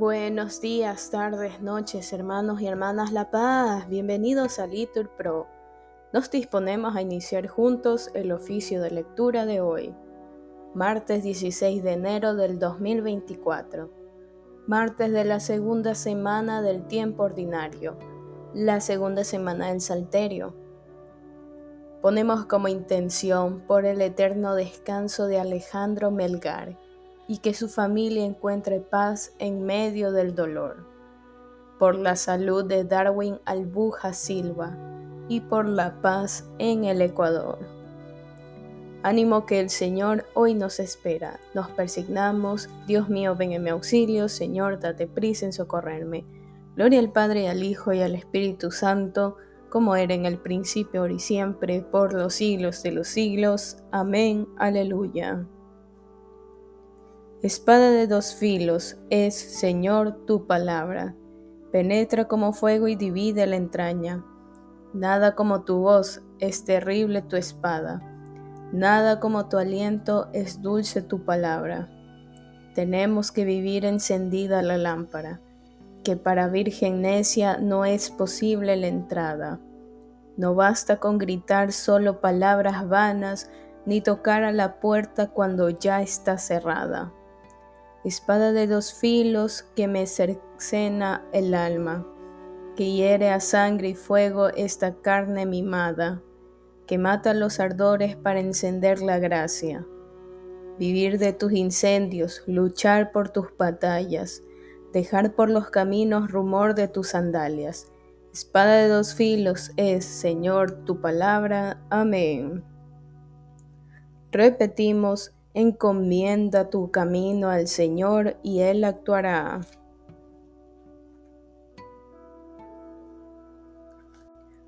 Buenos días, tardes, noches, hermanos y hermanas La Paz. Bienvenidos a Litur Pro. Nos disponemos a iniciar juntos el oficio de lectura de hoy, martes 16 de enero del 2024, martes de la segunda semana del tiempo ordinario, la segunda semana del Salterio. Ponemos como intención por el eterno descanso de Alejandro Melgar y que su familia encuentre paz en medio del dolor. Por la salud de Darwin Albuja Silva y por la paz en el Ecuador. Ánimo que el Señor hoy nos espera. Nos persignamos. Dios mío, ven en mi auxilio. Señor, date prisa en socorrerme. Gloria al Padre, al Hijo y al Espíritu Santo, como era en el principio, ahora y siempre, por los siglos de los siglos. Amén. Aleluya. Espada de dos filos es, Señor, tu palabra. Penetra como fuego y divide la entraña. Nada como tu voz es terrible tu espada. Nada como tu aliento es dulce tu palabra. Tenemos que vivir encendida la lámpara, que para virgen necia no es posible la entrada. No basta con gritar solo palabras vanas, ni tocar a la puerta cuando ya está cerrada espada de dos filos que me cercena el alma, que hiere a sangre y fuego esta carne mimada, que mata los ardores para encender la gracia. Vivir de tus incendios, luchar por tus batallas, dejar por los caminos rumor de tus sandalias. Espada de dos filos es, Señor, tu palabra. Amén. Repetimos, Encomienda tu camino al Señor y Él actuará.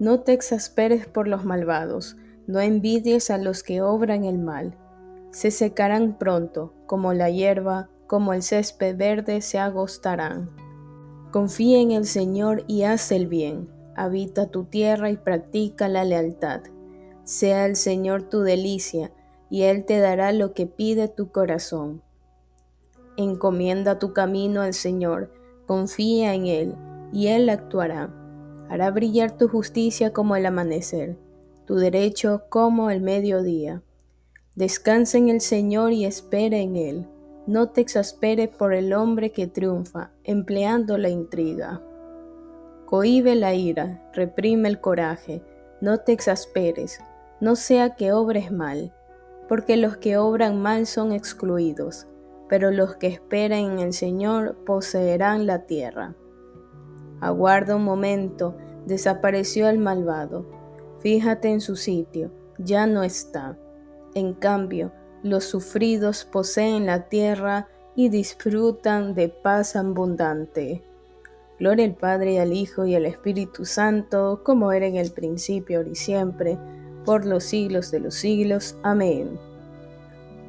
No te exasperes por los malvados, no envidies a los que obran el mal. Se secarán pronto, como la hierba, como el césped verde se agostarán. Confía en el Señor y haz el bien. Habita tu tierra y practica la lealtad. Sea el Señor tu delicia y Él te dará lo que pide tu corazón. Encomienda tu camino al Señor, confía en Él, y Él actuará. Hará brillar tu justicia como el amanecer, tu derecho como el mediodía. Descansa en el Señor y espera en Él. No te exasperes por el hombre que triunfa, empleando la intriga. Cohibe la ira, reprime el coraje, no te exasperes, no sea que obres mal porque los que obran mal son excluidos, pero los que esperan en el Señor poseerán la tierra. Aguarda un momento, desapareció el malvado. Fíjate en su sitio, ya no está. En cambio, los sufridos poseen la tierra y disfrutan de paz abundante. Gloria al Padre, al Hijo y al Espíritu Santo, como era en el principio, ahora y siempre, por los siglos de los siglos. Amén.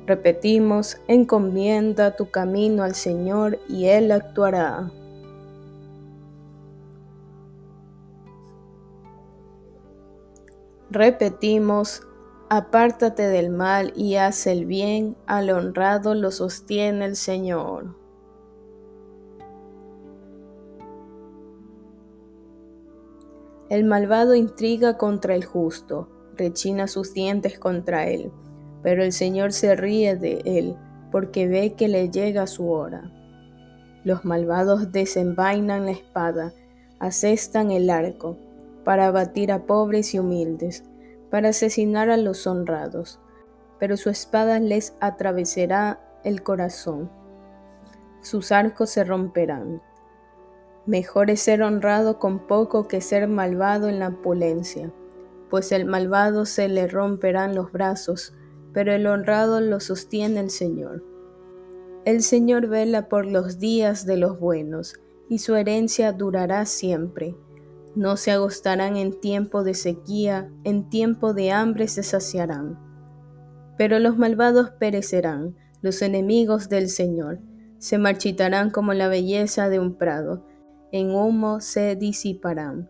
Repetimos, encomienda tu camino al Señor y Él actuará. Repetimos, apártate del mal y haz el bien, al honrado lo sostiene el Señor. El malvado intriga contra el justo rechina sus dientes contra él, pero el Señor se ríe de él, porque ve que le llega su hora. Los malvados desenvainan la espada, asestan el arco, para abatir a pobres y humildes, para asesinar a los honrados, pero su espada les atravesará el corazón. Sus arcos se romperán. Mejor es ser honrado con poco que ser malvado en la opulencia pues el malvado se le romperán los brazos, pero el honrado lo sostiene el Señor. El Señor vela por los días de los buenos, y su herencia durará siempre. No se agostarán en tiempo de sequía, en tiempo de hambre se saciarán. Pero los malvados perecerán, los enemigos del Señor, se marchitarán como la belleza de un prado, en humo se disiparán.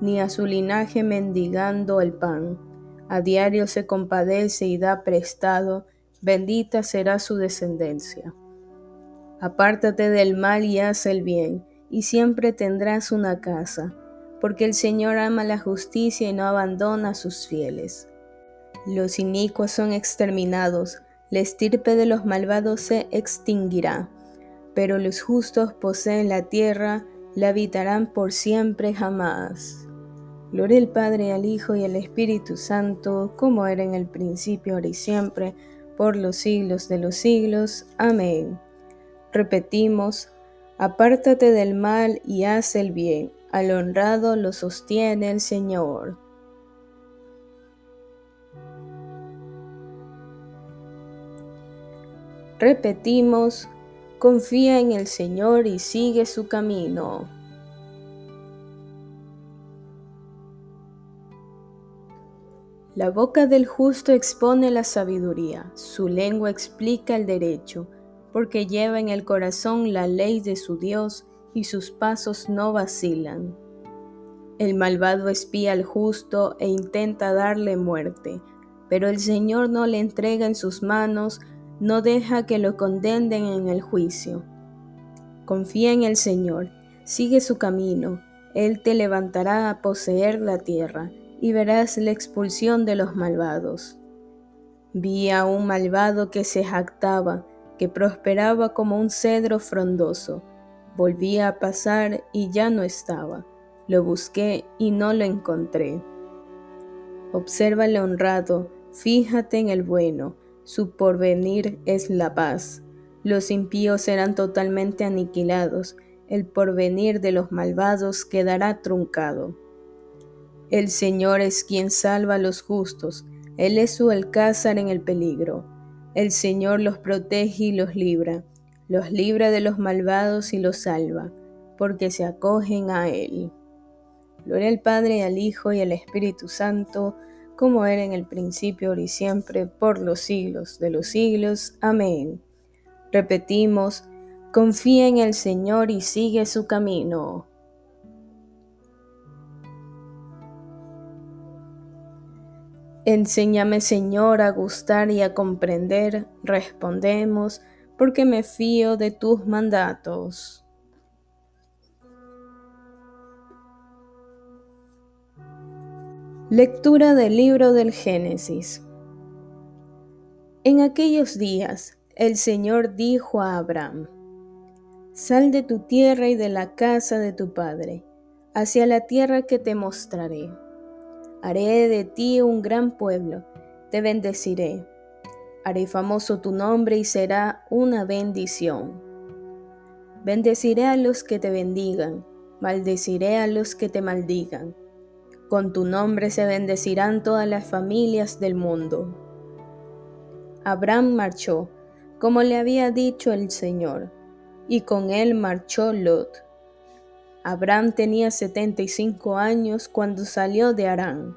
ni a su linaje mendigando el pan. A diario se compadece y da prestado, bendita será su descendencia. Apártate del mal y haz el bien, y siempre tendrás una casa, porque el Señor ama la justicia y no abandona a sus fieles. Los inicuos son exterminados, la estirpe de los malvados se extinguirá, pero los justos poseen la tierra, la habitarán por siempre jamás. Gloria al Padre, al Hijo y al Espíritu Santo, como era en el principio, ahora y siempre, por los siglos de los siglos. Amén. Repetimos, apártate del mal y haz el bien, al honrado lo sostiene el Señor. Repetimos, confía en el Señor y sigue su camino. La boca del justo expone la sabiduría, su lengua explica el derecho porque lleva en el corazón la ley de su Dios y sus pasos no vacilan. El malvado espía al justo e intenta darle muerte, pero el Señor no le entrega en sus manos, no deja que lo condenen en el juicio. Confía en el Señor, sigue su camino, Él te levantará a poseer la tierra, y verás la expulsión de los malvados. Vi a un malvado que se jactaba, que prosperaba como un cedro frondoso. Volví a pasar y ya no estaba. Lo busqué y no lo encontré. Obsérvale honrado, fíjate en el bueno, su porvenir es la paz. Los impíos serán totalmente aniquilados, el porvenir de los malvados quedará truncado. El Señor es quien salva a los justos, Él es su alcázar en el peligro. El Señor los protege y los libra, los libra de los malvados y los salva, porque se acogen a Él. Gloria al Padre, al Hijo y al Espíritu Santo, como era en el principio, ahora y siempre, por los siglos de los siglos. Amén. Repetimos, confía en el Señor y sigue su camino. Enséñame, Señor, a gustar y a comprender, respondemos, porque me fío de tus mandatos. Lectura del libro del Génesis. En aquellos días el Señor dijo a Abraham, Sal de tu tierra y de la casa de tu padre, hacia la tierra que te mostraré Haré de ti un gran pueblo, te bendeciré. Haré famoso tu nombre y será una bendición. Bendeciré a los que te bendigan, maldeciré a los que te maldigan. Con tu nombre se bendecirán todas las familias del mundo. Abraham marchó, como le había dicho el Señor, y con él marchó Lot. Abraham tenía 75 años cuando salió de Arán.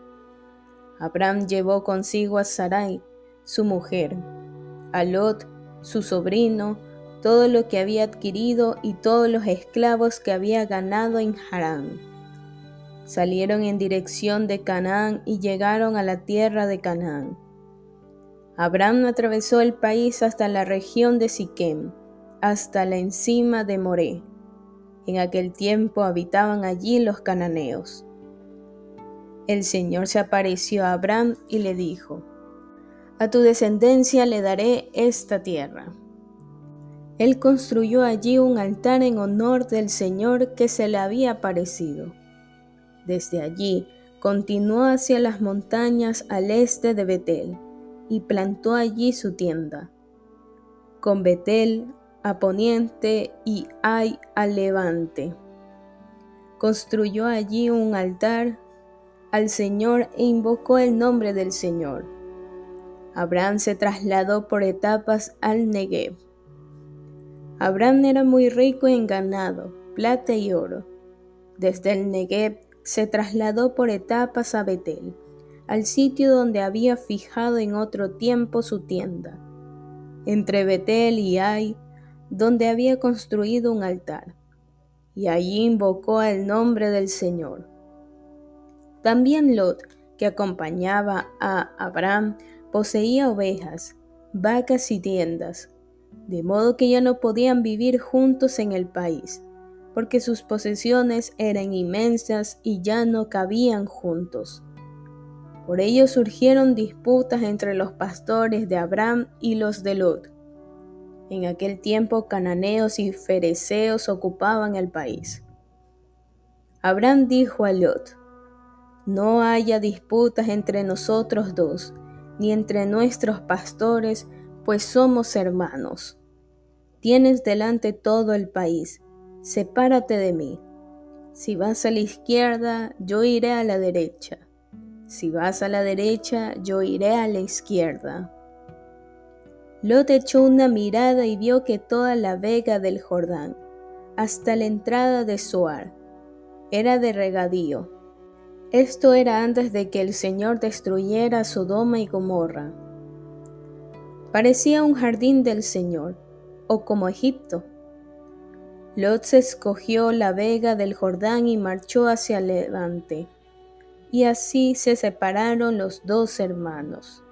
Abraham llevó consigo a Sarai, su mujer, a Lot, su sobrino, todo lo que había adquirido y todos los esclavos que había ganado en Harán. Salieron en dirección de Canaán y llegaron a la tierra de Canaán. Abraham atravesó el país hasta la región de Siquem, hasta la encima de Moré en aquel tiempo habitaban allí los cananeos. El Señor se apareció a Abraham y le dijo, A tu descendencia le daré esta tierra. Él construyó allí un altar en honor del Señor que se le había aparecido. Desde allí continuó hacia las montañas al este de Betel y plantó allí su tienda. Con Betel a poniente y Ay a levante. Construyó allí un altar al Señor e invocó el nombre del Señor. Abraham se trasladó por etapas al Negev. Abraham era muy rico en ganado, plata y oro. Desde el Negev se trasladó por etapas a Betel, al sitio donde había fijado en otro tiempo su tienda, entre Betel y Ai, donde había construido un altar, y allí invocó el nombre del Señor. También Lot, que acompañaba a Abraham, poseía ovejas, vacas y tiendas, de modo que ya no podían vivir juntos en el país, porque sus posesiones eran inmensas y ya no cabían juntos. Por ello surgieron disputas entre los pastores de Abraham y los de Lot. En aquel tiempo cananeos y fereceos ocupaban el país. Abraham dijo a Lot, No haya disputas entre nosotros dos, ni entre nuestros pastores, pues somos hermanos. Tienes delante todo el país, sepárate de mí. Si vas a la izquierda, yo iré a la derecha. Si vas a la derecha, yo iré a la izquierda. Lot echó una mirada y vio que toda la vega del Jordán, hasta la entrada de Soar, era de regadío. Esto era antes de que el Señor destruyera Sodoma y Gomorra. Parecía un jardín del Señor, o como Egipto. Lot se escogió la vega del Jordán y marchó hacia el levante, y así se separaron los dos hermanos.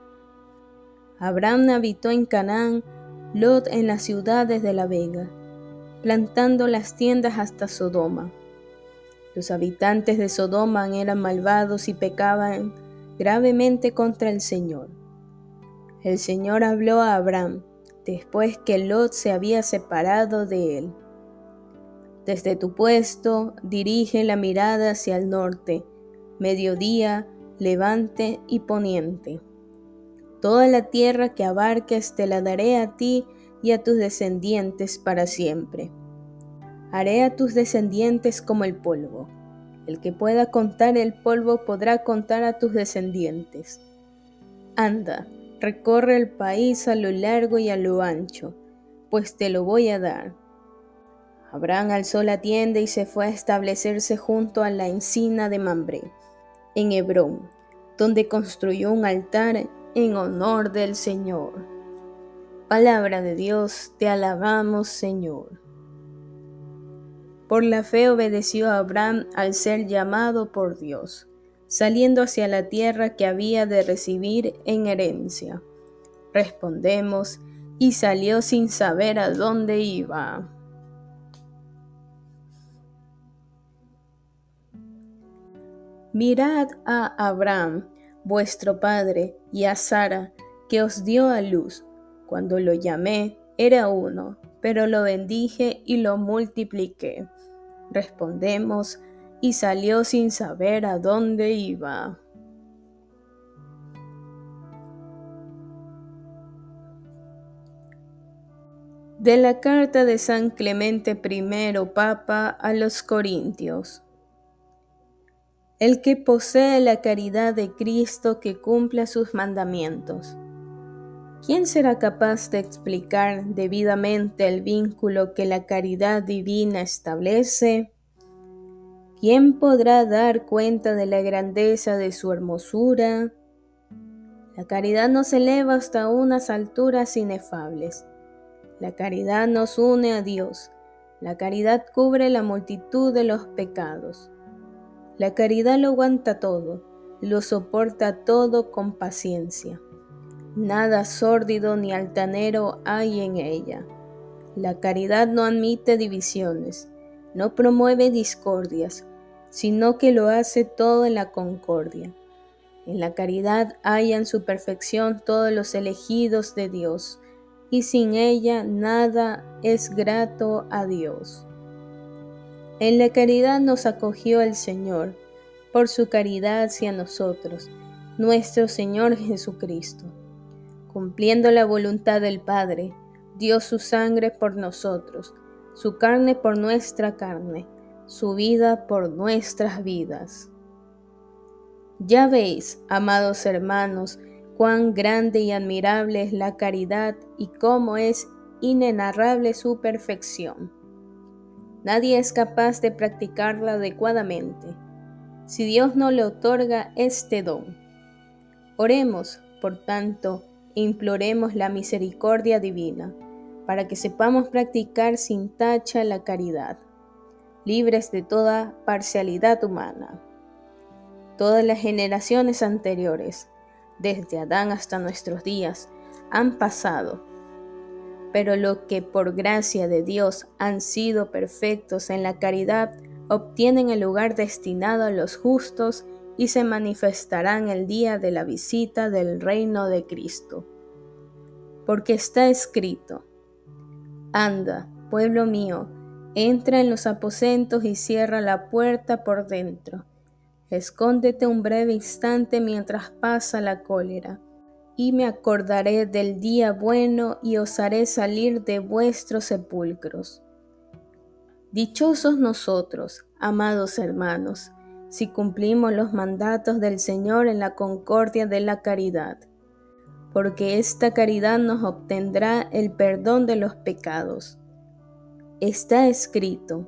Abraham habitó en Canaán, Lot en las ciudades de la vega, plantando las tiendas hasta Sodoma. Los habitantes de Sodoma eran malvados y pecaban gravemente contra el Señor. El Señor habló a Abraham después que Lot se había separado de él. Desde tu puesto dirige la mirada hacia el norte, mediodía, levante y poniente Toda la tierra que abarques te la daré a ti y a tus descendientes para siempre. Haré a tus descendientes como el polvo. El que pueda contar el polvo podrá contar a tus descendientes. Anda, recorre el país a lo largo y a lo ancho, pues te lo voy a dar. Abraham alzó la tienda y se fue a establecerse junto a la encina de Mambré, en Hebrón, donde construyó un altar en honor del Señor. Palabra de Dios, te alabamos Señor. Por la fe obedeció Abraham al ser llamado por Dios, saliendo hacia la tierra que había de recibir en herencia. Respondemos, y salió sin saber a dónde iba. Mirad a Abraham vuestro Padre, y a Sara, que os dio a luz. Cuando lo llamé, era uno, pero lo bendije y lo multipliqué. Respondemos, y salió sin saber a dónde iba. De la carta de San Clemente I, Papa, a los Corintios. El que posee la caridad de Cristo que cumpla sus mandamientos. ¿Quién será capaz de explicar debidamente el vínculo que la caridad divina establece? ¿Quién podrá dar cuenta de la grandeza de su hermosura? La caridad nos eleva hasta unas alturas inefables. La caridad nos une a Dios. La caridad cubre la multitud de los pecados. La caridad lo aguanta todo, lo soporta todo con paciencia. Nada sórdido ni altanero hay en ella. La caridad no admite divisiones, no promueve discordias, sino que lo hace todo en la concordia. En la caridad hallan su perfección todos los elegidos de Dios, y sin ella nada es grato a Dios. En la caridad nos acogió el Señor, por su caridad hacia nosotros, nuestro Señor Jesucristo. Cumpliendo la voluntad del Padre, dio su sangre por nosotros, su carne por nuestra carne, su vida por nuestras vidas. Ya veis, amados hermanos, cuán grande y admirable es la caridad y cómo es inenarrable su perfección. Nadie es capaz de practicarla adecuadamente si Dios no le otorga este don. Oremos, por tanto, e imploremos la misericordia divina, para que sepamos practicar sin tacha la caridad, libres de toda parcialidad humana. Todas las generaciones anteriores, desde Adán hasta nuestros días, han pasado, pero lo que por gracia de Dios han sido perfectos en la caridad, obtienen el lugar destinado a los justos y se manifestarán el día de la visita del reino de Cristo. Porque está escrito, Anda, pueblo mío, entra en los aposentos y cierra la puerta por dentro. Escóndete un breve instante mientras pasa la cólera, y me acordaré del día bueno y os haré salir de vuestros sepulcros. Dichosos nosotros, amados hermanos, si cumplimos los mandatos del Señor en la concordia de la caridad, porque esta caridad nos obtendrá el perdón de los pecados. Está escrito,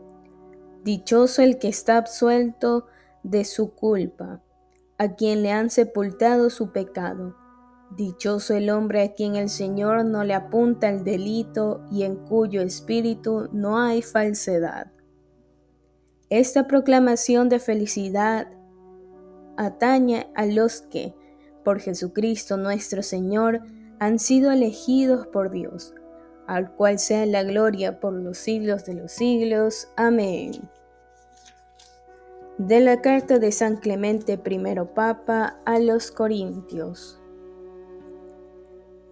Dichoso el que está absuelto de su culpa, a quien le han sepultado su pecado. Dichoso el hombre a quien el Señor no le apunta el delito y en cuyo espíritu no hay falsedad. Esta proclamación de felicidad atañe a los que, por Jesucristo nuestro Señor, han sido elegidos por Dios, al cual sea la gloria por los siglos de los siglos. Amén. De la carta de San Clemente I Papa a los Corintios.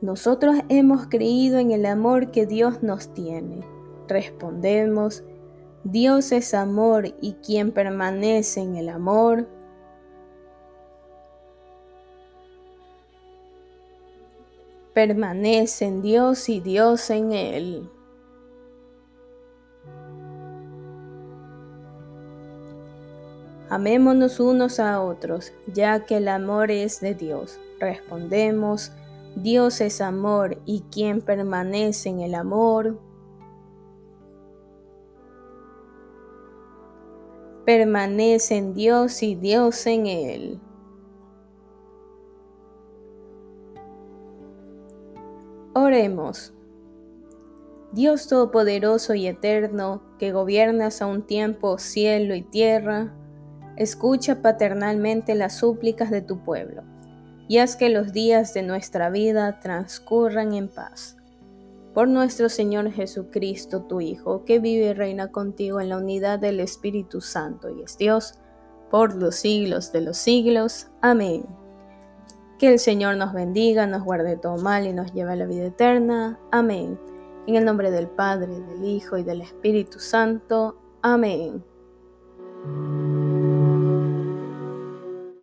Nosotros hemos creído en el amor que Dios nos tiene. Respondemos, Dios es amor y quien permanece en el amor, permanece en Dios y Dios en él. Amémonos unos a otros, ya que el amor es de Dios. Respondemos, Dios es amor y quien permanece en el amor, permanece en Dios y Dios en él. Oremos. Dios Todopoderoso y Eterno, que gobiernas a un tiempo cielo y tierra, escucha paternalmente las súplicas de tu pueblo, y haz que los días de nuestra vida transcurran en paz por nuestro Señor Jesucristo, tu Hijo, que vive y reina contigo en la unidad del Espíritu Santo y es Dios, por los siglos de los siglos. Amén. Que el Señor nos bendiga, nos guarde todo mal y nos lleve a la vida eterna. Amén. En el nombre del Padre, del Hijo y del Espíritu Santo. Amén.